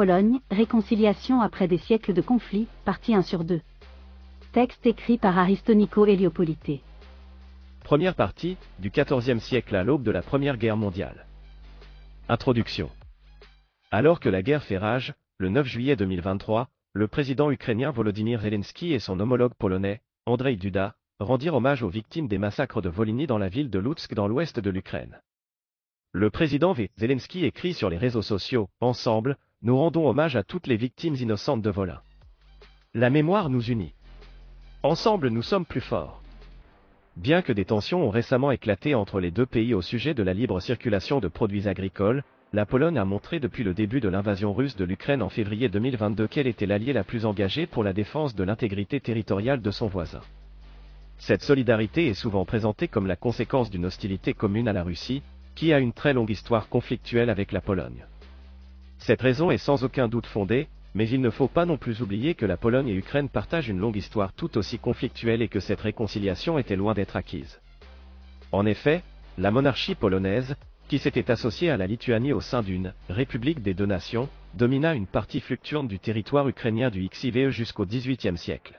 Pologne, réconciliation après des siècles de conflits, partie 1 sur 2. Texte écrit par Aristonico Héliopolité. Première partie, du XIVe siècle à l'aube de la Première Guerre mondiale. Introduction. Alors que la guerre fait rage, le 9 juillet 2023, le président ukrainien Volodymyr Zelensky et son homologue polonais, Andrzej Duda, rendirent hommage aux victimes des massacres de Volhynie dans la ville de Lutsk dans l'ouest de l'Ukraine. Le président V. Zelensky écrit sur les réseaux sociaux, Ensemble, nous rendons hommage à toutes les victimes innocentes de Volin. La mémoire nous unit. Ensemble nous sommes plus forts. Bien que des tensions ont récemment éclaté entre les deux pays au sujet de la libre circulation de produits agricoles, la Pologne a montré depuis le début de l'invasion russe de l'Ukraine en février 2022 qu'elle était l'allié la plus engagée pour la défense de l'intégrité territoriale de son voisin. Cette solidarité est souvent présentée comme la conséquence d'une hostilité commune à la Russie, qui a une très longue histoire conflictuelle avec la Pologne. Cette raison est sans aucun doute fondée, mais il ne faut pas non plus oublier que la Pologne et l'Ukraine partagent une longue histoire tout aussi conflictuelle et que cette réconciliation était loin d'être acquise. En effet, la monarchie polonaise, qui s'était associée à la Lituanie au sein d'une République des deux nations, domina une partie fluctuante du territoire ukrainien du XIVE jusqu'au XVIIIe siècle.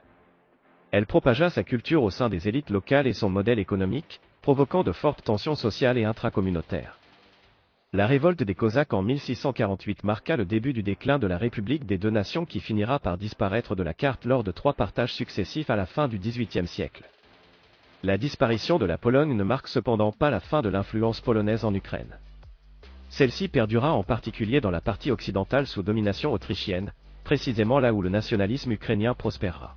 Elle propagea sa culture au sein des élites locales et son modèle économique, provoquant de fortes tensions sociales et intracommunautaires. La révolte des Cosaques en 1648 marqua le début du déclin de la République des deux nations qui finira par disparaître de la carte lors de trois partages successifs à la fin du XVIIIe siècle. La disparition de la Pologne ne marque cependant pas la fin de l'influence polonaise en Ukraine. Celle-ci perdura en particulier dans la partie occidentale sous domination autrichienne, précisément là où le nationalisme ukrainien prospérera.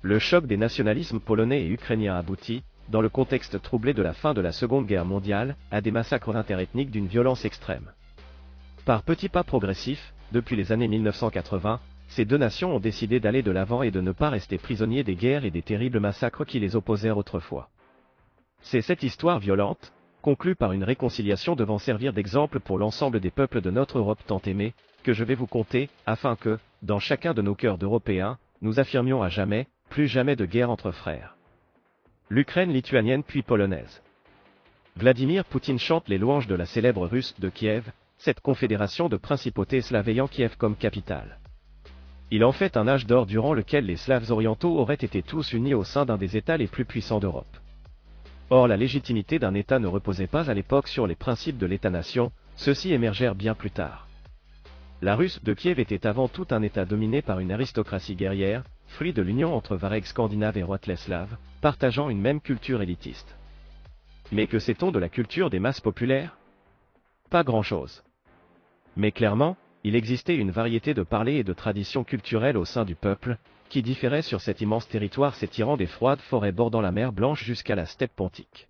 Le choc des nationalismes polonais et ukrainiens aboutit, dans le contexte troublé de la fin de la Seconde Guerre mondiale, à des massacres interethniques d'une violence extrême. Par petits pas progressifs, depuis les années 1980, ces deux nations ont décidé d'aller de l'avant et de ne pas rester prisonniers des guerres et des terribles massacres qui les opposèrent autrefois. C'est cette histoire violente, conclue par une réconciliation devant servir d'exemple pour l'ensemble des peuples de notre Europe tant aimée, que je vais vous conter, afin que, dans chacun de nos cœurs d'Européens, nous affirmions à jamais, plus jamais de guerre entre frères l'Ukraine lituanienne puis polonaise. Vladimir Poutine chante les louanges de la célèbre russe de Kiev, cette confédération de principautés slaves ayant Kiev comme capitale. Il en fait un âge d'or durant lequel les Slaves orientaux auraient été tous unis au sein d'un des États les plus puissants d'Europe. Or la légitimité d'un État ne reposait pas à l'époque sur les principes de l'État-nation, ceux-ci émergèrent bien plus tard. La Russe de Kiev était avant tout un État dominé par une aristocratie guerrière, fruit de l'union entre Vareg scandinave et Roitleslav, partageant une même culture élitiste. Mais que sait-on de la culture des masses populaires? Pas grand-chose. Mais clairement, il existait une variété de parlers et de traditions culturelles au sein du peuple, qui différaient sur cet immense territoire s'étirant des froides forêts bordant la mer Blanche jusqu'à la steppe pontique.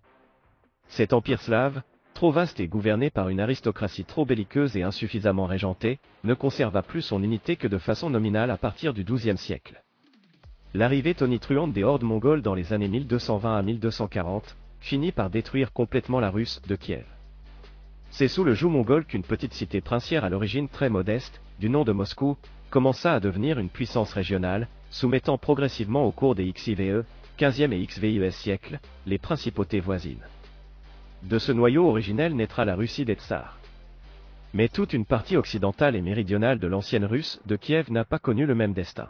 Cet empire slave, trop vaste et gouverné par une aristocratie trop belliqueuse et insuffisamment régentée, ne conserva plus son unité que de façon nominale à partir du XIIe siècle. L'arrivée tonitruante des hordes mongoles dans les années 1220 à 1240 finit par détruire complètement la Russe de Kiev. C'est sous le joug mongol qu'une petite cité princière à l'origine très modeste, du nom de Moscou, commença à devenir une puissance régionale, soumettant progressivement au cours des XIVE, 15e et XVIe siècles, les principautés voisines. De ce noyau originel naîtra la Russie des tsars. Mais toute une partie occidentale et méridionale de l'ancienne Russe de Kiev n'a pas connu le même destin.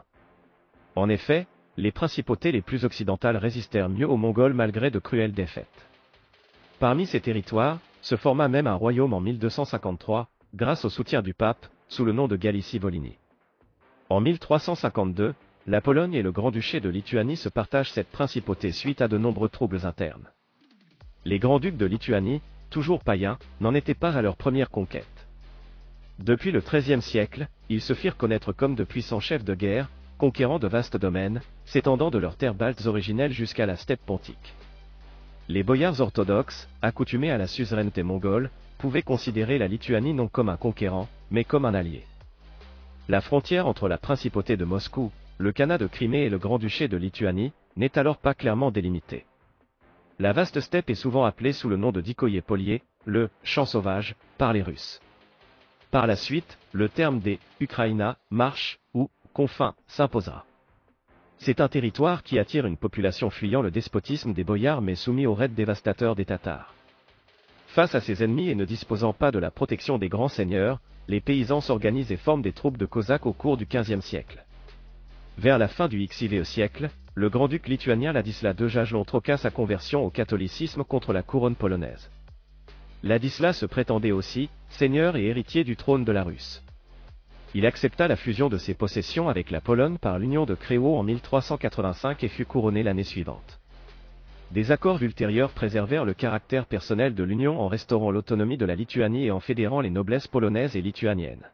En effet, les principautés les plus occidentales résistèrent mieux aux Mongols malgré de cruelles défaites. Parmi ces territoires, se forma même un royaume en 1253, grâce au soutien du pape, sous le nom de Galicie-Volhynie. En 1352, la Pologne et le Grand-Duché de Lituanie se partagent cette principauté suite à de nombreux troubles internes. Les grands-ducs de Lituanie, toujours païens, n'en étaient pas à leur première conquête. Depuis le XIIIe siècle, ils se firent connaître comme de puissants chefs de guerre, conquérant de vastes domaines, s'étendant de leurs terres baltes originelles jusqu'à la steppe pontique. Les boyards orthodoxes, accoutumés à la suzeraineté mongole, pouvaient considérer la Lituanie non comme un conquérant, mais comme un allié. La frontière entre la principauté de Moscou, le Khanat de Crimée et le Grand-Duché de Lituanie, n'est alors pas clairement délimitée. La vaste steppe est souvent appelée sous le nom de Dikoye Polier, le champ sauvage, par les Russes. Par la suite, le terme des Ukraina, marche, ou confins, s'imposera. C'est un territoire qui attire une population fuyant le despotisme des boyards mais soumis aux raids dévastateurs des Tatars. Face à ses ennemis et ne disposant pas de la protection des grands seigneurs, les paysans s'organisent et forment des troupes de Cosaques au cours du XVe siècle. Vers la fin du XIVe siècle, le grand-duc lituanien Ladislas de Jagelon troqua sa conversion au catholicisme contre la couronne polonaise. Ladislas se prétendait aussi, seigneur et héritier du trône de la Russe. Il accepta la fusion de ses possessions avec la Pologne par l'union de Créo en 1385 et fut couronné l'année suivante. Des accords ultérieurs préservèrent le caractère personnel de l'union en restaurant l'autonomie de la Lituanie et en fédérant les noblesses polonaises et lituaniennes.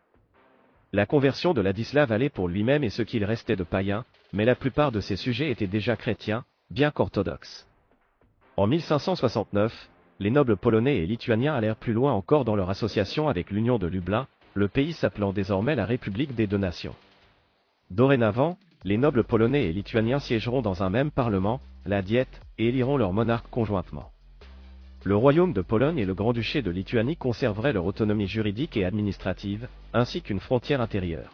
La conversion de Ladislas valait pour lui-même et ce qu'il restait de païens, mais la plupart de ses sujets étaient déjà chrétiens, bien qu'orthodoxes. En 1569, les nobles polonais et lituaniens allèrent plus loin encore dans leur association avec l'Union de Lublin, le pays s'appelant désormais la République des deux nations. Dorénavant, les nobles polonais et lituaniens siégeront dans un même parlement, la Diète, et éliront leur monarque conjointement. Le royaume de Pologne et le grand-duché de Lituanie conserveraient leur autonomie juridique et administrative, ainsi qu'une frontière intérieure.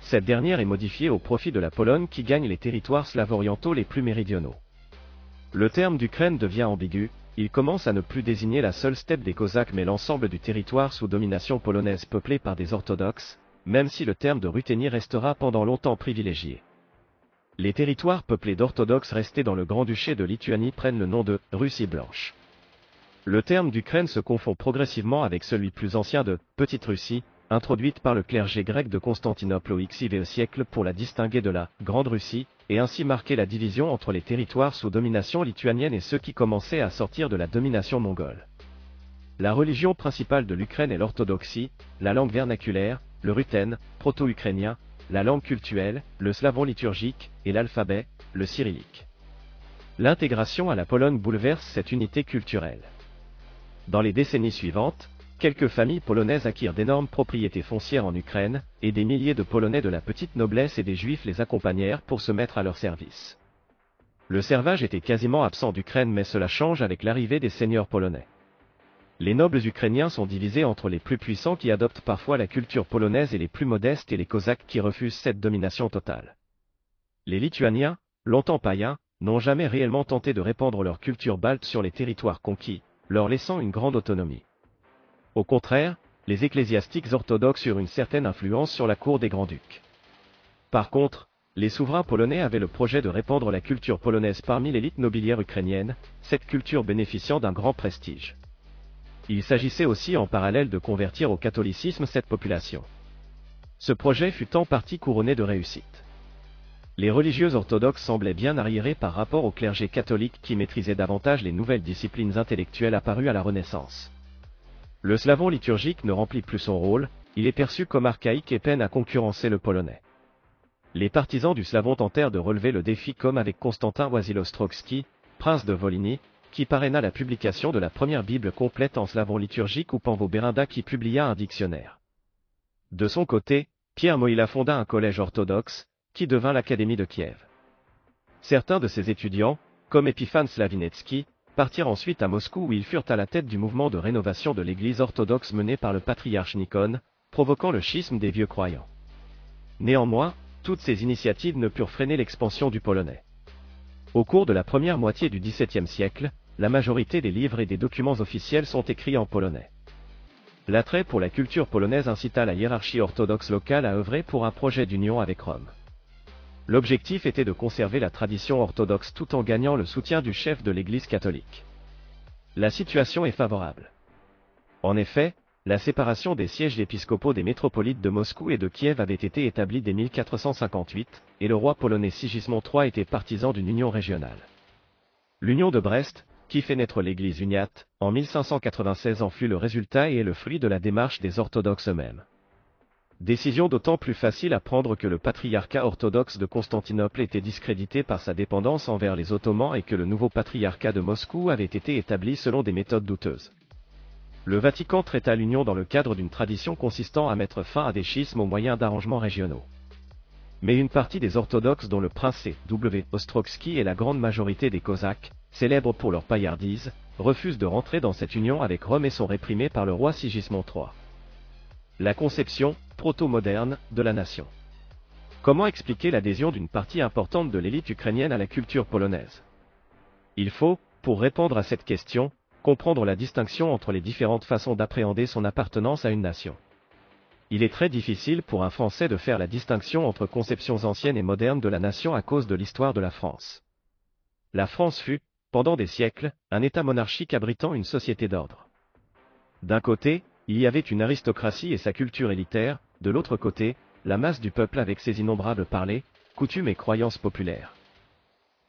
Cette dernière est modifiée au profit de la Pologne qui gagne les territoires slavo-orientaux les plus méridionaux. Le terme d'Ukraine devient ambigu, il commence à ne plus désigner la seule steppe des Cosaques mais l'ensemble du territoire sous domination polonaise peuplé par des orthodoxes, même si le terme de Ruthénie restera pendant longtemps privilégié. Les territoires peuplés d'orthodoxes restés dans le Grand-Duché de Lituanie prennent le nom de Russie blanche. Le terme d'Ukraine se confond progressivement avec celui plus ancien de Petite Russie, introduite par le clergé grec de Constantinople au XIVe siècle pour la distinguer de la Grande Russie, et ainsi marquer la division entre les territoires sous domination lituanienne et ceux qui commençaient à sortir de la domination mongole. La religion principale de l'Ukraine est l'orthodoxie, la langue vernaculaire, le ruthène, proto-ukrainien, la langue cultuelle, le slavon liturgique, et l'alphabet, le cyrillique. L'intégration à la Pologne bouleverse cette unité culturelle. Dans les décennies suivantes, quelques familles polonaises acquirent d'énormes propriétés foncières en Ukraine, et des milliers de Polonais de la petite noblesse et des Juifs les accompagnèrent pour se mettre à leur service. Le servage était quasiment absent d'Ukraine mais cela change avec l'arrivée des seigneurs polonais. Les nobles ukrainiens sont divisés entre les plus puissants qui adoptent parfois la culture polonaise et les plus modestes et les cosaques qui refusent cette domination totale. Les lituaniens, longtemps païens, n'ont jamais réellement tenté de répandre leur culture balte sur les territoires conquis, leur laissant une grande autonomie. Au contraire, les ecclésiastiques orthodoxes eurent une certaine influence sur la cour des grands-ducs. Par contre, les souverains polonais avaient le projet de répandre la culture polonaise parmi l'élite nobiliaire ukrainienne, cette culture bénéficiant d'un grand prestige. Il s'agissait aussi en parallèle de convertir au catholicisme cette population. Ce projet fut en partie couronné de réussite. Les religieux orthodoxes semblaient bien arriérés par rapport au clergé catholique qui maîtrisait davantage les nouvelles disciplines intellectuelles apparues à la Renaissance. Le slavon liturgique ne remplit plus son rôle, il est perçu comme archaïque et peine à concurrencer le polonais. Les partisans du slavon tentèrent de relever le défi comme avec Constantin Wasilostrovski, prince de Volhynie, qui parraina la publication de la première Bible complète en slavon liturgique ou Panvo Berinda qui publia un dictionnaire. De son côté, Pierre Moïla fonda un collège orthodoxe, qui devint l'Académie de Kiev. Certains de ses étudiants, comme Epiphan Slavinetsky, partirent ensuite à Moscou où ils furent à la tête du mouvement de rénovation de l'Église orthodoxe mené par le patriarche Nikon, provoquant le schisme des vieux croyants. Néanmoins, toutes ces initiatives ne purent freiner l'expansion du polonais. Au cours de la première moitié du XVIIe siècle, la majorité des livres et des documents officiels sont écrits en polonais. L'attrait pour la culture polonaise incita la hiérarchie orthodoxe locale à œuvrer pour un projet d'union avec Rome. L'objectif était de conserver la tradition orthodoxe tout en gagnant le soutien du chef de l'Église catholique. La situation est favorable. En effet, la séparation des sièges épiscopaux des métropolites de Moscou et de Kiev avait été établie dès 1458, et le roi polonais Sigismond III était partisan d'une union régionale. L'union de Brest, qui fait naître l'Église uniate, en 1596 en fut le résultat et est le fruit de la démarche des orthodoxes eux-mêmes. Décision d'autant plus facile à prendre que le patriarcat orthodoxe de Constantinople était discrédité par sa dépendance envers les Ottomans et que le nouveau patriarcat de Moscou avait été établi selon des méthodes douteuses. Le Vatican traita l'union dans le cadre d'une tradition consistant à mettre fin à des schismes au moyen d'arrangements régionaux. Mais une partie des orthodoxes dont le prince C. W. Ostrowski et la grande majorité des Cosaques, célèbres pour leur paillardise, refusent de rentrer dans cette union avec Rome et sont réprimés par le roi Sigismond III. La conception, proto-moderne, de la nation. Comment expliquer l'adhésion d'une partie importante de l'élite ukrainienne à la culture polonaise? Il faut, pour répondre à cette question, comprendre la distinction entre les différentes façons d'appréhender son appartenance à une nation. il est très difficile pour un Français de faire la distinction entre conceptions anciennes et modernes de la nation à cause de l'histoire de la France. La France fut, pendant des siècles, un État monarchique abritant une société d'ordre. D'un côté, il y avait une aristocratie et sa culture élitaire, de l'autre côté, la masse du peuple avec ses innombrables parlers, coutumes et croyances populaires.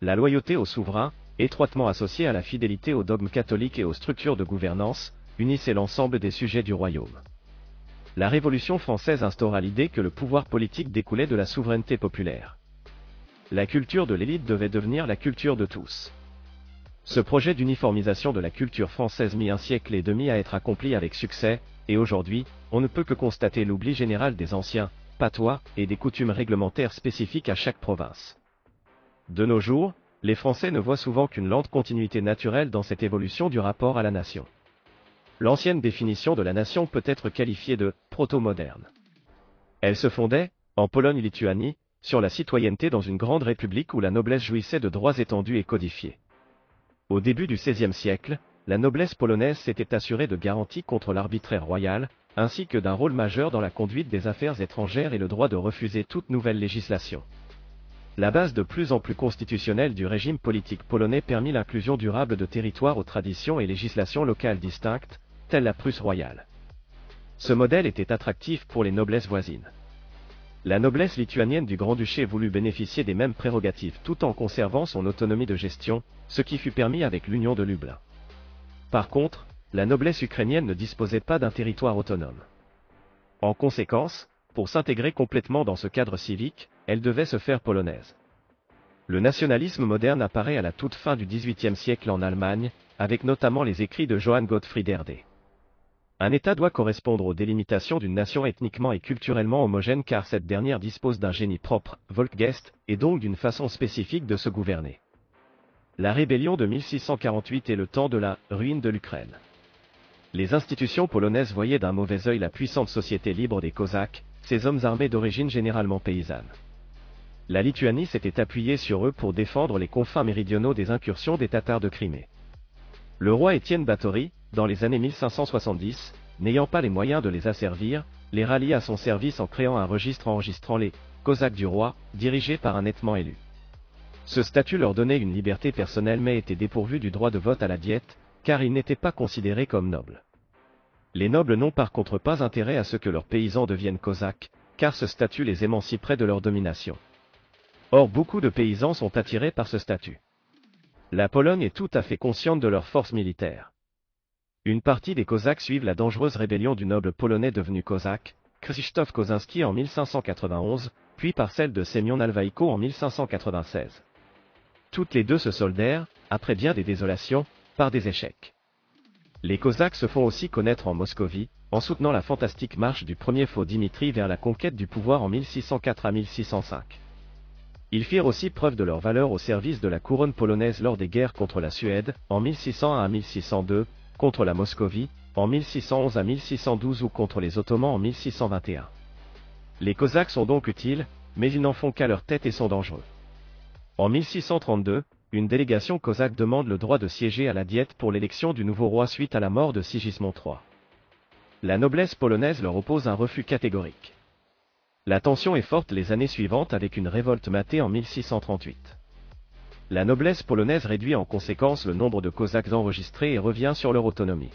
La loyauté au souverain, étroitement associée à la fidélité aux dogmes catholiques et aux structures de gouvernance, unissait l'ensemble des sujets du royaume. La Révolution française instaura l'idée que le pouvoir politique découlait de la souveraineté populaire. La culture de l'élite devait devenir la culture de tous. Ce projet d'uniformisation de la culture française mit un siècle et demi à être accompli avec succès, et aujourd'hui, on ne peut que constater l'oubli général des anciens, patois, et des coutumes réglementaires spécifiques à chaque province. De nos jours, les Français ne voient souvent qu'une lente continuité naturelle dans cette évolution du rapport à la nation. L'ancienne définition de la nation peut être qualifiée de proto-moderne. Elle se fondait, en Pologne-Lituanie, sur la citoyenneté dans une grande république où la noblesse jouissait de droits étendus et codifiés. Au début du XVIe siècle, la noblesse polonaise s'était assurée de garanties contre l'arbitraire royal, ainsi que d'un rôle majeur dans la conduite des affaires étrangères et le droit de refuser toute nouvelle législation. La base de plus en plus constitutionnelle du régime politique polonais permit l'inclusion durable de territoires aux traditions et législations locales distinctes, telle la Prusse royale. Ce modèle était attractif pour les noblesses voisines. La noblesse lituanienne du Grand-Duché voulut bénéficier des mêmes prérogatives tout en conservant son autonomie de gestion, ce qui fut permis avec l'Union de Lublin. Par contre, la noblesse ukrainienne ne disposait pas d'un territoire autonome. En conséquence, pour s'intégrer complètement dans ce cadre civique, elle devait se faire polonaise. Le nationalisme moderne apparaît à la toute fin du XVIIIe siècle en Allemagne, avec notamment les écrits de Johann Gottfried Herder. Un État doit correspondre aux délimitations d'une nation ethniquement et culturellement homogène car cette dernière dispose d'un génie propre, Volkgeist, et donc d'une façon spécifique de se gouverner. La rébellion de 1648 est le temps de la ruine de l'Ukraine. Les institutions polonaises voyaient d'un mauvais œil la puissante société libre des Cosaques, ces hommes armés d'origine généralement paysanne. La Lituanie s'était appuyée sur eux pour défendre les confins méridionaux des incursions des Tatars de Crimée. Le roi Étienne Batory, dans les années 1570, n'ayant pas les moyens de les asservir, les rallie à son service en créant un registre enregistrant les Cosaques du roi, dirigé par un nettement élu. Ce statut leur donnait une liberté personnelle mais était dépourvu du droit de vote à la diète, car ils n'étaient pas considérés comme nobles. Les nobles n'ont par contre pas intérêt à ce que leurs paysans deviennent cosaques, car ce statut les émanciperait de leur domination. Or beaucoup de paysans sont attirés par ce statut. La Pologne est tout à fait consciente de leur force militaire. Une partie des Cosaques suivent la dangereuse rébellion du noble polonais devenu cosaque, Krzysztof Kozinski en 1591, puis par celle de Semyon Alvaïko en 1596. Toutes les deux se soldèrent, après bien des désolations, par des échecs. Les Cosaques se font aussi connaître en Moscovie, en soutenant la fantastique marche du premier faux Dimitri vers la conquête du pouvoir en 1604 à 1605. Ils firent aussi preuve de leur valeur au service de la couronne polonaise lors des guerres contre la Suède, en 1601 à 1602, contre la Moscovie, en 1611 à 1612 ou contre les Ottomans en 1621. Les Cosaques sont donc utiles, mais ils n'en font qu'à leur tête et sont dangereux. En 1632, une délégation cosaque demande le droit de siéger à la diète pour l'élection du nouveau roi suite à la mort de Sigismond III. La noblesse polonaise leur oppose un refus catégorique. La tension est forte les années suivantes avec une révolte matée en 1638. La noblesse polonaise réduit en conséquence le nombre de cosaques enregistrés et revient sur leur autonomie.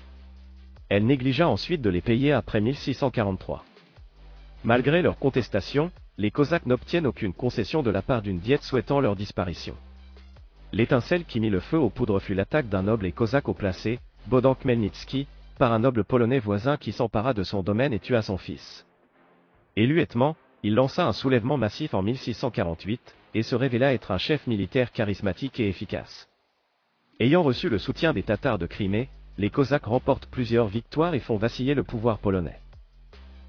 Elle négligea ensuite de les payer après 1643. Malgré leur contestation, les Cosaques n'obtiennent aucune concession de la part d'une diète souhaitant leur disparition. L'étincelle qui mit le feu aux poudres fut l'attaque d'un noble et cosaque au placé, Bodan Khmelnytsky, par un noble polonais voisin qui s'empara de son domaine et tua son fils. Élu il lança un soulèvement massif en 1648, et se révéla être un chef militaire charismatique et efficace. Ayant reçu le soutien des Tatars de Crimée, les Cosaques remportent plusieurs victoires et font vaciller le pouvoir polonais.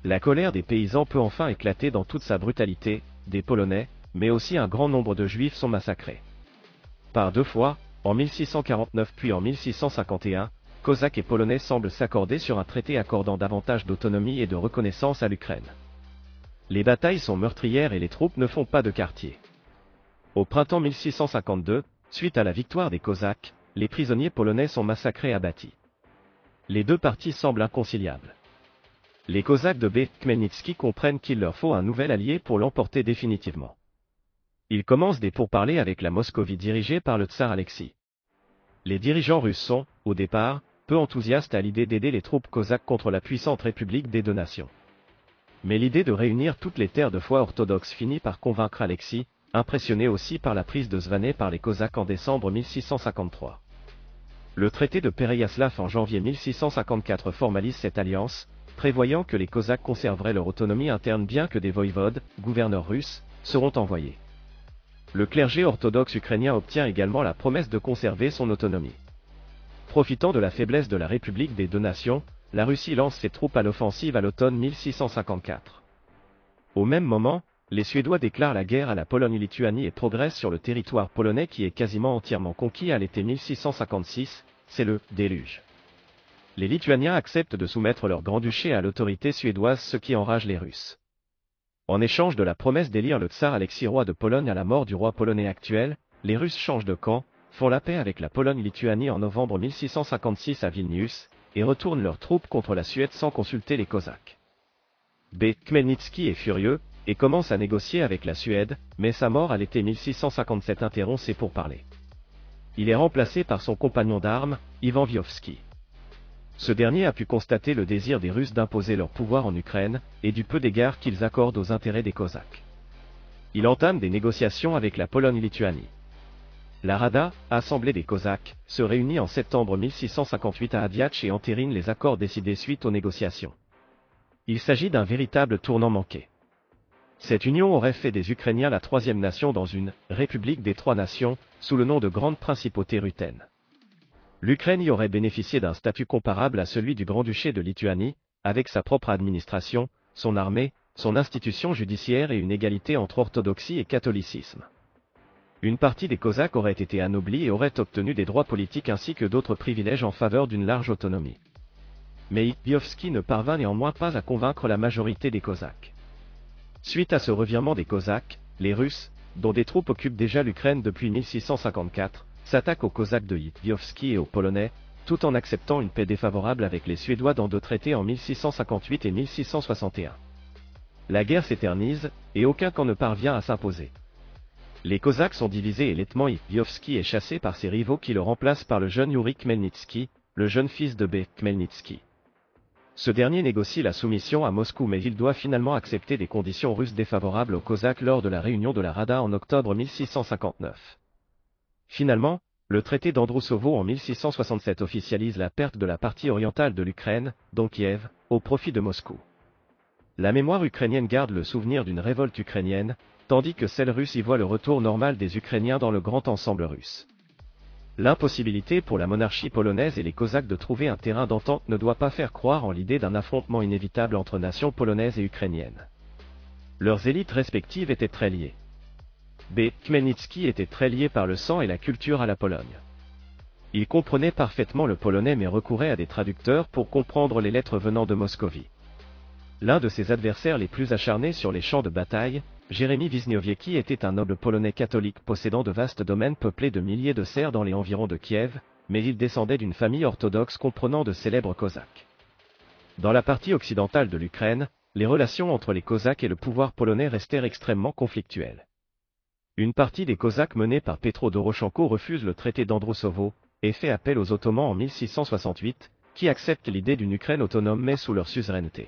La colère des paysans peut enfin éclater dans toute sa brutalité, des Polonais, mais aussi un grand nombre de Juifs sont massacrés. Par deux fois, en 1649 puis en 1651, Cosaques et Polonais semblent s'accorder sur un traité accordant davantage d'autonomie et de reconnaissance à l'Ukraine. Les batailles sont meurtrières et les troupes ne font pas de quartier. Au printemps 1652, suite à la victoire des Cosaques, les prisonniers polonais sont massacrés et abattus. Les deux parties semblent inconciliables. Les Cosaques de B. Khmelnytsky comprennent qu'il leur faut un nouvel allié pour l'emporter définitivement. Ils commencent des pourparlers avec la Moscovie dirigée par le tsar Alexis. Les dirigeants russes sont, au départ, peu enthousiastes à l'idée d'aider les troupes cosaques contre la puissante République des deux nations. Mais l'idée de réunir toutes les terres de foi orthodoxes finit par convaincre Alexis, impressionné aussi par la prise de Zvanay par les Cosaques en décembre 1653. Le traité de Pereyaslav en janvier 1654 formalise cette alliance, prévoyant que les Cosaques conserveraient leur autonomie interne bien que des voïvodes, gouverneurs russes, seront envoyés. Le clergé orthodoxe ukrainien obtient également la promesse de conserver son autonomie. Profitant de la faiblesse de la République des deux nations, la Russie lance ses troupes à l'offensive à l'automne 1654. Au même moment, les Suédois déclarent la guerre à la Pologne-Lituanie et progressent sur le territoire polonais qui est quasiment entièrement conquis à l'été 1656, c'est le déluge. Les Lituaniens acceptent de soumettre leur grand-duché à l'autorité suédoise ce qui enrage les Russes. En échange de la promesse d'élire le tsar Alexis roi de Pologne à la mort du roi polonais actuel, les Russes changent de camp, font la paix avec la Pologne-Lituanie en novembre 1656 à Vilnius, et retournent leurs troupes contre la Suède sans consulter les Cosaques. B. Khmelnytsky est furieux, et commence à négocier avec la Suède, mais sa mort à l'été 1657 interrompt ses pourparlers. Il est remplacé par son compagnon d'armes, Ivan Viovski. Ce dernier a pu constater le désir des Russes d'imposer leur pouvoir en Ukraine, et du peu d'égard qu'ils accordent aux intérêts des Cosaques. Il entame des négociations avec la Pologne-Lituanie. La Rada, assemblée des Cosaques, se réunit en septembre 1658 à Adiach et entérine les accords décidés suite aux négociations. Il s'agit d'un véritable tournant manqué. Cette union aurait fait des Ukrainiens la troisième nation dans une République des trois nations, sous le nom de Grande Principauté ruthène. L'Ukraine y aurait bénéficié d'un statut comparable à celui du Grand-Duché de Lituanie, avec sa propre administration, son armée, son institution judiciaire et une égalité entre orthodoxie et catholicisme. Une partie des Cosaques aurait été anoblie et aurait obtenu des droits politiques ainsi que d'autres privilèges en faveur d'une large autonomie. Mais Biovski ne parvint néanmoins pas à convaincre la majorité des Cosaques. Suite à ce revirement des Cosaques, les Russes, dont des troupes occupent déjà l'Ukraine depuis 1654, s'attaquent aux Cosaques de Yitviovski et aux Polonais, tout en acceptant une paix défavorable avec les Suédois dans deux traités en 1658 et 1661. La guerre s'éternise, et aucun camp ne parvient à s'imposer. Les Cosaques sont divisés et Letman Yitviovski est chassé par ses rivaux qui le remplacent par le jeune Yuri Khmelnytsky, le jeune fils de B. Khmelnytsky. Ce dernier négocie la soumission à Moscou mais il doit finalement accepter des conditions russes défavorables aux Cosaques lors de la réunion de la Rada en octobre 1659. Finalement, le traité d'Androusovo en 1667 officialise la perte de la partie orientale de l'Ukraine, dont Kiev, au profit de Moscou. La mémoire ukrainienne garde le souvenir d'une révolte ukrainienne, tandis que celle russe y voit le retour normal des Ukrainiens dans le grand ensemble russe. L'impossibilité pour la monarchie polonaise et les Cosaques de trouver un terrain d'entente ne doit pas faire croire en l'idée d'un affrontement inévitable entre nations polonaises et ukrainiennes. Leurs élites respectives étaient très liées. B. Khmelnytsky était très lié par le sang et la culture à la Pologne. Il comprenait parfaitement le polonais mais recourait à des traducteurs pour comprendre les lettres venant de Moscovie. L'un de ses adversaires les plus acharnés sur les champs de bataille, Jérémy Wisniewicki était un noble polonais catholique possédant de vastes domaines peuplés de milliers de serfs dans les environs de Kiev, mais il descendait d'une famille orthodoxe comprenant de célèbres Cosaques. Dans la partie occidentale de l'Ukraine, les relations entre les Cosaques et le pouvoir polonais restèrent extrêmement conflictuelles. Une partie des Cosaques menés par Petro Doroshenko refuse le traité d'Androusovo, et fait appel aux Ottomans en 1668, qui acceptent l'idée d'une Ukraine autonome mais sous leur suzeraineté.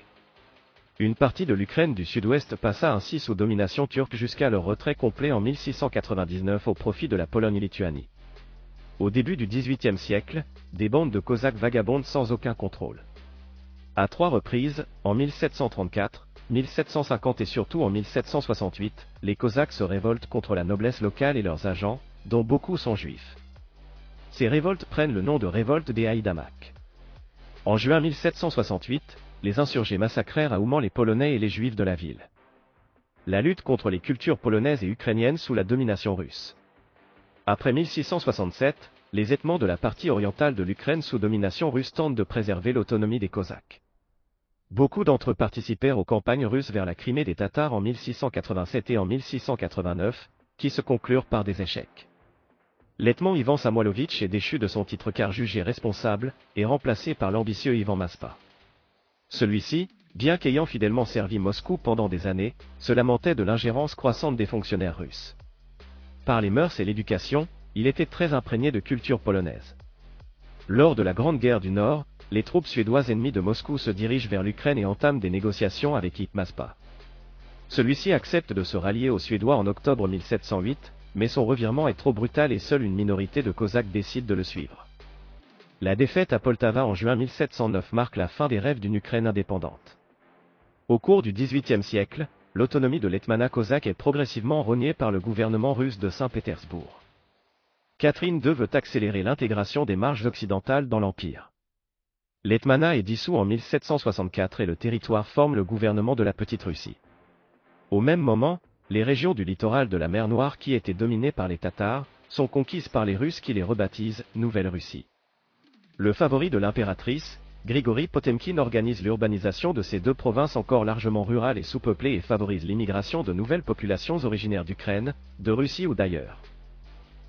Une partie de l'Ukraine du sud-ouest passa ainsi sous domination turque jusqu'à leur retrait complet en 1699 au profit de la Pologne-Lituanie. Au début du XVIIIe siècle, des bandes de Cosaques vagabondent sans aucun contrôle. À trois reprises, en 1734, 1750 et surtout en 1768, les Cosaques se révoltent contre la noblesse locale et leurs agents, dont beaucoup sont juifs. Ces révoltes prennent le nom de révolte des Haïdamak. En juin 1768, les insurgés massacrèrent à Ouman les Polonais et les Juifs de la ville. La lutte contre les cultures polonaises et ukrainiennes sous la domination russe. Après 1667, les étements de la partie orientale de l'Ukraine sous domination russe tentent de préserver l'autonomie des Cosaques. Beaucoup d'entre eux participèrent aux campagnes russes vers la Crimée des Tatars en 1687 et en 1689, qui se conclurent par des échecs. L'étement Ivan Samoilovitch est déchu de son titre car jugé responsable, et remplacé par l'ambitieux Ivan Maspa. Celui-ci, bien qu'ayant fidèlement servi Moscou pendant des années, se lamentait de l'ingérence croissante des fonctionnaires russes. Par les mœurs et l'éducation, il était très imprégné de culture polonaise. Lors de la Grande Guerre du Nord, les troupes suédoises ennemies de Moscou se dirigent vers l'Ukraine et entament des négociations avec Maspa. Celui-ci accepte de se rallier aux Suédois en octobre 1708, mais son revirement est trop brutal et seule une minorité de Cosaques décide de le suivre. La défaite à Poltava en juin 1709 marque la fin des rêves d'une Ukraine indépendante. Au cours du XVIIIe siècle, l'autonomie de l'Etmana cosaque est progressivement reniée par le gouvernement russe de Saint-Pétersbourg. Catherine II veut accélérer l'intégration des marges occidentales dans l'Empire. L'Etmana est dissous en 1764 et le territoire forme le gouvernement de la Petite Russie. Au même moment, les régions du littoral de la mer Noire qui étaient dominées par les Tatars, sont conquises par les Russes qui les rebaptisent Nouvelle-Russie. Le favori de l'impératrice, Grigory Potemkin organise l'urbanisation de ces deux provinces encore largement rurales et sous-peuplées et favorise l'immigration de nouvelles populations originaires d'Ukraine, de Russie ou d'ailleurs.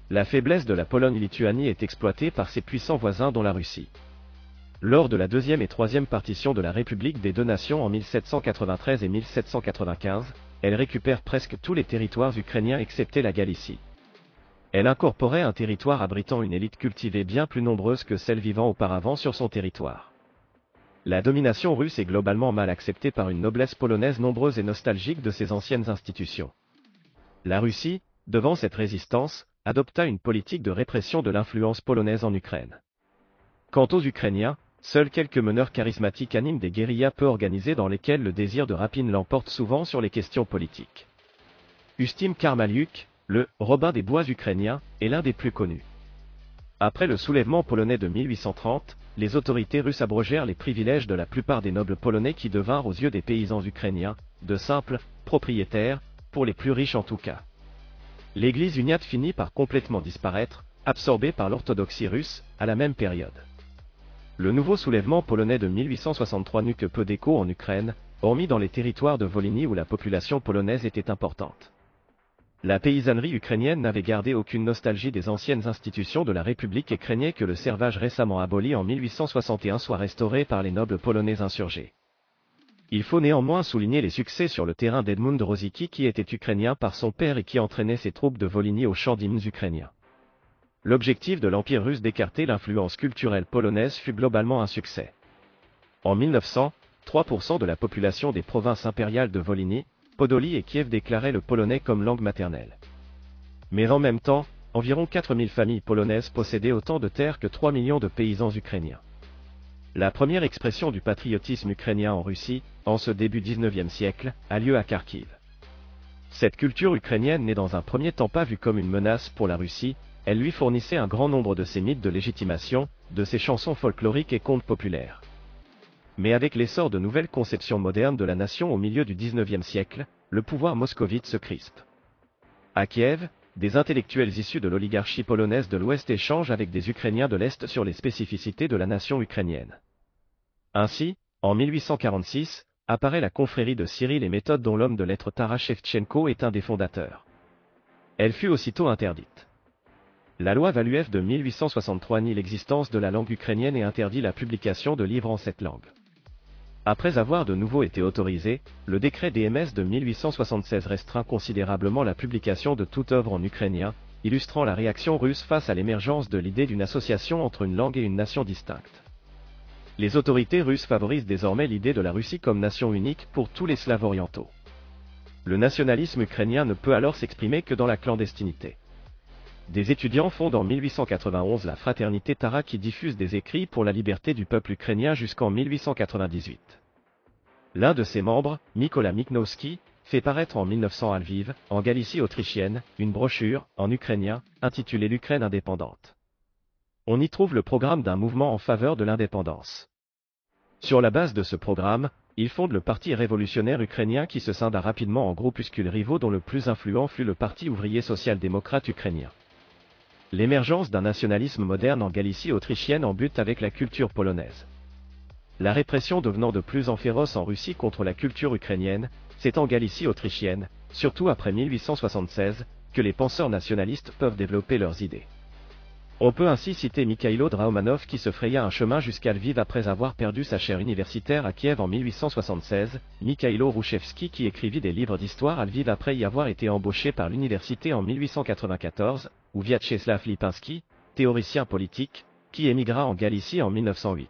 La faiblesse de la Pologne-Lituanie est exploitée par ses puissants voisins dont la Russie. Lors de la deuxième et troisième partition de la République des deux nations en 1793 et 1795, elle récupère presque tous les territoires ukrainiens excepté la Galicie. Elle incorporait un territoire abritant une élite cultivée bien plus nombreuse que celle vivant auparavant sur son territoire. La domination russe est globalement mal acceptée par une noblesse polonaise nombreuse et nostalgique de ses anciennes institutions. La Russie, devant cette résistance, adopta une politique de répression de l'influence polonaise en Ukraine. Quant aux Ukrainiens, Seuls quelques meneurs charismatiques animent des guérillas peu organisées dans lesquelles le désir de rapine l'emporte souvent sur les questions politiques. Ustim Karmaliuk, le Robin des bois ukrainien, est l'un des plus connus. Après le soulèvement polonais de 1830, les autorités russes abrogèrent les privilèges de la plupart des nobles polonais qui devinrent aux yeux des paysans ukrainiens, de simples propriétaires, pour les plus riches en tout cas. L'église uniate finit par complètement disparaître, absorbée par l'orthodoxie russe, à la même période. Le nouveau soulèvement polonais de 1863 n'eut que peu d'écho en Ukraine, hormis dans les territoires de Volhynie où la population polonaise était importante. La paysannerie ukrainienne n'avait gardé aucune nostalgie des anciennes institutions de la République et craignait que le servage récemment aboli en 1861 soit restauré par les nobles polonais insurgés. Il faut néanmoins souligner les succès sur le terrain d'Edmund Rosicki qui était ukrainien par son père et qui entraînait ses troupes de Volhynie au champ d'hymnes ukrainiens. L'objectif de l'Empire russe d'écarter l'influence culturelle polonaise fut globalement un succès. En 1900, 3% de la population des provinces impériales de Volhynie, Podolie et Kiev déclaraient le polonais comme langue maternelle. Mais en même temps, environ 4000 familles polonaises possédaient autant de terres que 3 millions de paysans ukrainiens. La première expression du patriotisme ukrainien en Russie, en ce début 19e siècle, a lieu à Kharkiv. Cette culture ukrainienne n'est dans un premier temps pas vue comme une menace pour la Russie, elle lui fournissait un grand nombre de ses mythes de légitimation, de ses chansons folkloriques et contes populaires. Mais avec l'essor de nouvelles conceptions modernes de la nation au milieu du XIXe siècle, le pouvoir moscovite se crispe. À Kiev, des intellectuels issus de l'oligarchie polonaise de l'Ouest échangent avec des Ukrainiens de l'Est sur les spécificités de la nation ukrainienne. Ainsi, en 1846, apparaît la confrérie de Cyril et méthode dont l'homme de lettres Taras Shevchenko est un des fondateurs. Elle fut aussitôt interdite. La loi Valuev de 1863 nie l'existence de la langue ukrainienne et interdit la publication de livres en cette langue. Après avoir de nouveau été autorisé, le décret DMS de 1876 restreint considérablement la publication de toute œuvre en ukrainien, illustrant la réaction russe face à l'émergence de l'idée d'une association entre une langue et une nation distincte. Les autorités russes favorisent désormais l'idée de la Russie comme nation unique pour tous les Slaves orientaux. Le nationalisme ukrainien ne peut alors s'exprimer que dans la clandestinité. Des étudiants fondent en 1891 la fraternité Tara qui diffuse des écrits pour la liberté du peuple ukrainien jusqu'en 1898. L'un de ses membres, Mikola Miknowski, fait paraître en 1900 à Lviv, en Galicie autrichienne, une brochure, en ukrainien, intitulée L'Ukraine indépendante. On y trouve le programme d'un mouvement en faveur de l'indépendance. Sur la base de ce programme, il fonde le Parti révolutionnaire ukrainien qui se scinda rapidement en groupuscules rivaux dont le plus influent fut le Parti ouvrier social-démocrate ukrainien. L'émergence d'un nationalisme moderne en Galicie autrichienne en but avec la culture polonaise. La répression devenant de plus en féroce en Russie contre la culture ukrainienne, c'est en Galicie autrichienne, surtout après 1876, que les penseurs nationalistes peuvent développer leurs idées. On peut ainsi citer Mikhailo Draumanov qui se fraya un chemin jusqu'à Lviv après avoir perdu sa chaire universitaire à Kiev en 1876, Mikhailo Rouchevski qui écrivit des livres d'histoire à Lviv après y avoir été embauché par l'université en 1894, ou Vyacheslav Lipinski, théoricien politique, qui émigra en Galicie en 1908.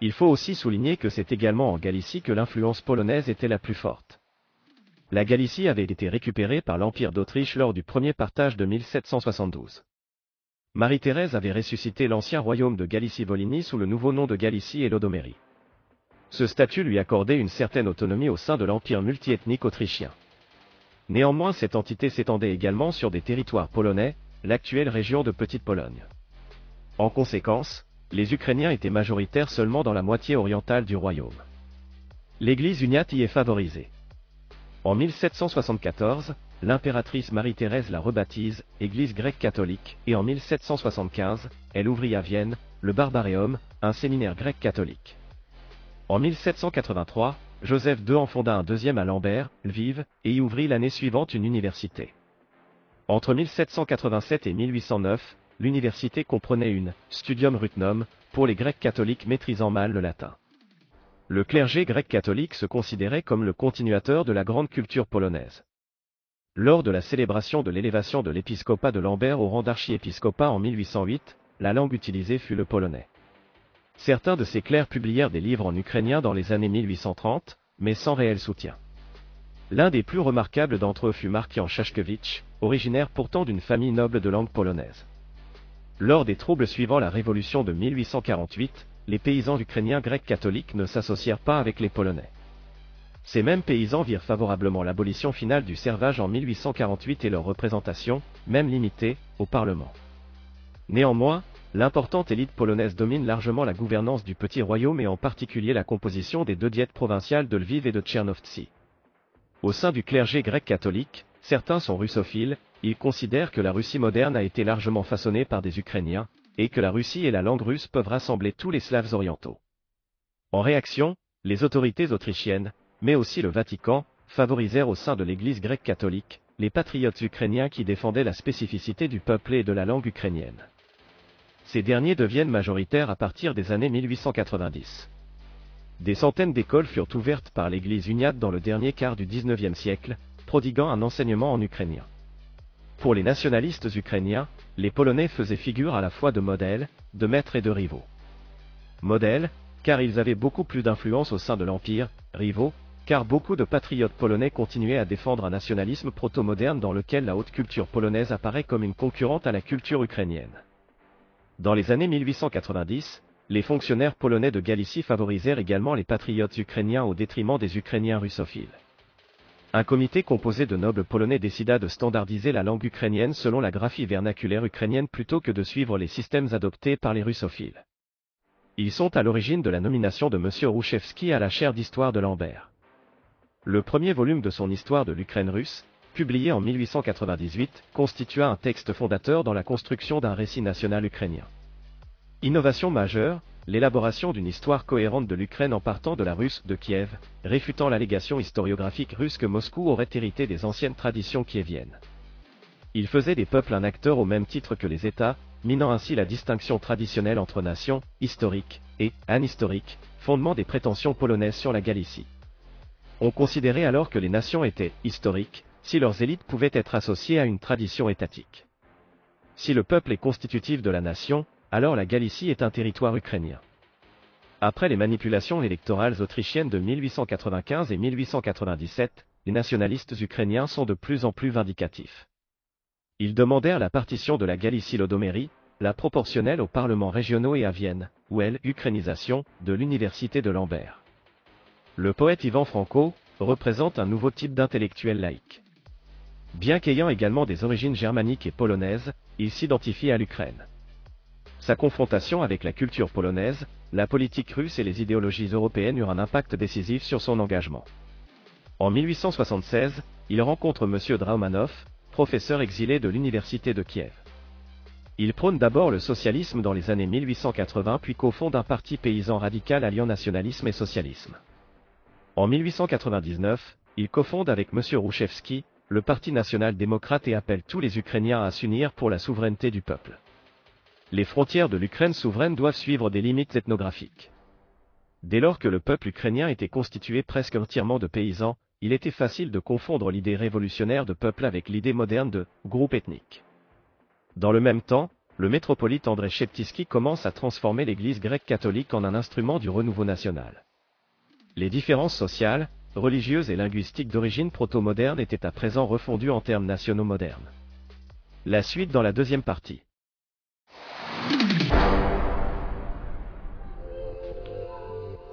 Il faut aussi souligner que c'est également en Galicie que l'influence polonaise était la plus forte. La Galicie avait été récupérée par l'Empire d'Autriche lors du premier partage de 1772. Marie-Thérèse avait ressuscité l'ancien royaume de Galicie-Volhynie sous le nouveau nom de Galicie et Lodomérie. Ce statut lui accordait une certaine autonomie au sein de l'empire multiethnique autrichien. Néanmoins cette entité s'étendait également sur des territoires polonais, l'actuelle région de Petite-Pologne. En conséquence, les Ukrainiens étaient majoritaires seulement dans la moitié orientale du royaume. L'église uniate y est favorisée. En 1774, l'impératrice Marie-Thérèse la rebaptise Église grecque catholique, et en 1775, elle ouvrit à Vienne, le Barbaréum, un séminaire grec catholique. En 1783, Joseph II en fonda un deuxième à Lambert, Lviv, et y ouvrit l'année suivante une université. Entre 1787 et 1809, l'université comprenait une studium rutnum pour les Grecs catholiques maîtrisant mal le latin. Le clergé grec catholique se considérait comme le continuateur de la grande culture polonaise. Lors de la célébration de l'élévation de l'épiscopat de Lambert au rang d'archiépiscopat en 1808, la langue utilisée fut le polonais. Certains de ces clercs publièrent des livres en ukrainien dans les années 1830, mais sans réel soutien. L'un des plus remarquables d'entre eux fut Markian Szaszkiewicz, originaire pourtant d'une famille noble de langue polonaise. Lors des troubles suivant la révolution de 1848, les paysans ukrainiens grecs catholiques ne s'associèrent pas avec les Polonais. Ces mêmes paysans virent favorablement l'abolition finale du servage en 1848 et leur représentation, même limitée, au Parlement. Néanmoins, l'importante élite polonaise domine largement la gouvernance du petit royaume et en particulier la composition des deux diètes provinciales de Lviv et de Tchernovtsi. Au sein du clergé grec catholique, certains sont russophiles, ils considèrent que la Russie moderne a été largement façonnée par des Ukrainiens, et que la Russie et la langue russe peuvent rassembler tous les Slaves orientaux. En réaction, les autorités autrichiennes, mais aussi le Vatican, favorisèrent au sein de l'Église grecque catholique, les patriotes ukrainiens qui défendaient la spécificité du peuple et de la langue ukrainienne. Ces derniers deviennent majoritaires à partir des années 1890. Des centaines d'écoles furent ouvertes par l'Église uniate dans le dernier quart du XIXe siècle, prodiguant un enseignement en ukrainien. Pour les nationalistes ukrainiens, les Polonais faisaient figure à la fois de modèles, de maîtres et de rivaux. Modèles, car ils avaient beaucoup plus d'influence au sein de l'Empire, rivaux, car beaucoup de patriotes polonais continuaient à défendre un nationalisme proto-moderne dans lequel la haute culture polonaise apparaît comme une concurrente à la culture ukrainienne. Dans les années 1890, les fonctionnaires polonais de Galicie favorisèrent également les patriotes ukrainiens au détriment des Ukrainiens russophiles. Un comité composé de nobles polonais décida de standardiser la langue ukrainienne selon la graphie vernaculaire ukrainienne plutôt que de suivre les systèmes adoptés par les russophiles. Ils sont à l'origine de la nomination de M. Rouchevski à la chaire d'histoire de Lambert. Le premier volume de son histoire de l'Ukraine russe, publié en 1898, constitua un texte fondateur dans la construction d'un récit national ukrainien. Innovation majeure, l'élaboration d'une histoire cohérente de l'Ukraine en partant de la russe de Kiev, réfutant l'allégation historiographique russe que Moscou aurait hérité des anciennes traditions kieviennes. Il faisait des peuples un acteur au même titre que les États, minant ainsi la distinction traditionnelle entre nations, historiques, et anhistoriques, fondement des prétentions polonaises sur la Galicie. On considérait alors que les nations étaient historiques, si leurs élites pouvaient être associées à une tradition étatique. Si le peuple est constitutif de la nation, alors la Galicie est un territoire ukrainien. Après les manipulations électorales autrichiennes de 1895 et 1897, les nationalistes ukrainiens sont de plus en plus vindicatifs. Ils demandèrent la partition de la Galicie-Lodomérie, la proportionnelle aux parlements régionaux et à Vienne, ou elle, ukrainisation, de l'université de Lambert. Le poète Ivan Franco représente un nouveau type d'intellectuel laïque. Bien qu'ayant également des origines germaniques et polonaises, il s'identifie à l'Ukraine. Sa confrontation avec la culture polonaise, la politique russe et les idéologies européennes eurent un impact décisif sur son engagement. En 1876, il rencontre M. Draumanov, professeur exilé de l'université de Kiev. Il prône d'abord le socialisme dans les années 1880 puis cofonde un parti paysan radical alliant nationalisme et socialisme. En 1899, il cofonde avec M. Rouchevski, le Parti national-démocrate et appelle tous les Ukrainiens à s'unir pour la souveraineté du peuple. Les frontières de l'Ukraine souveraine doivent suivre des limites ethnographiques. Dès lors que le peuple ukrainien était constitué presque entièrement de paysans, il était facile de confondre l'idée révolutionnaire de peuple avec l'idée moderne de groupe ethnique. Dans le même temps, le métropolite André Sheptyski commence à transformer l'Église grecque catholique en un instrument du renouveau national. Les différences sociales, religieuses et linguistiques d'origine proto-moderne étaient à présent refondues en termes nationaux modernes. La suite dans la deuxième partie.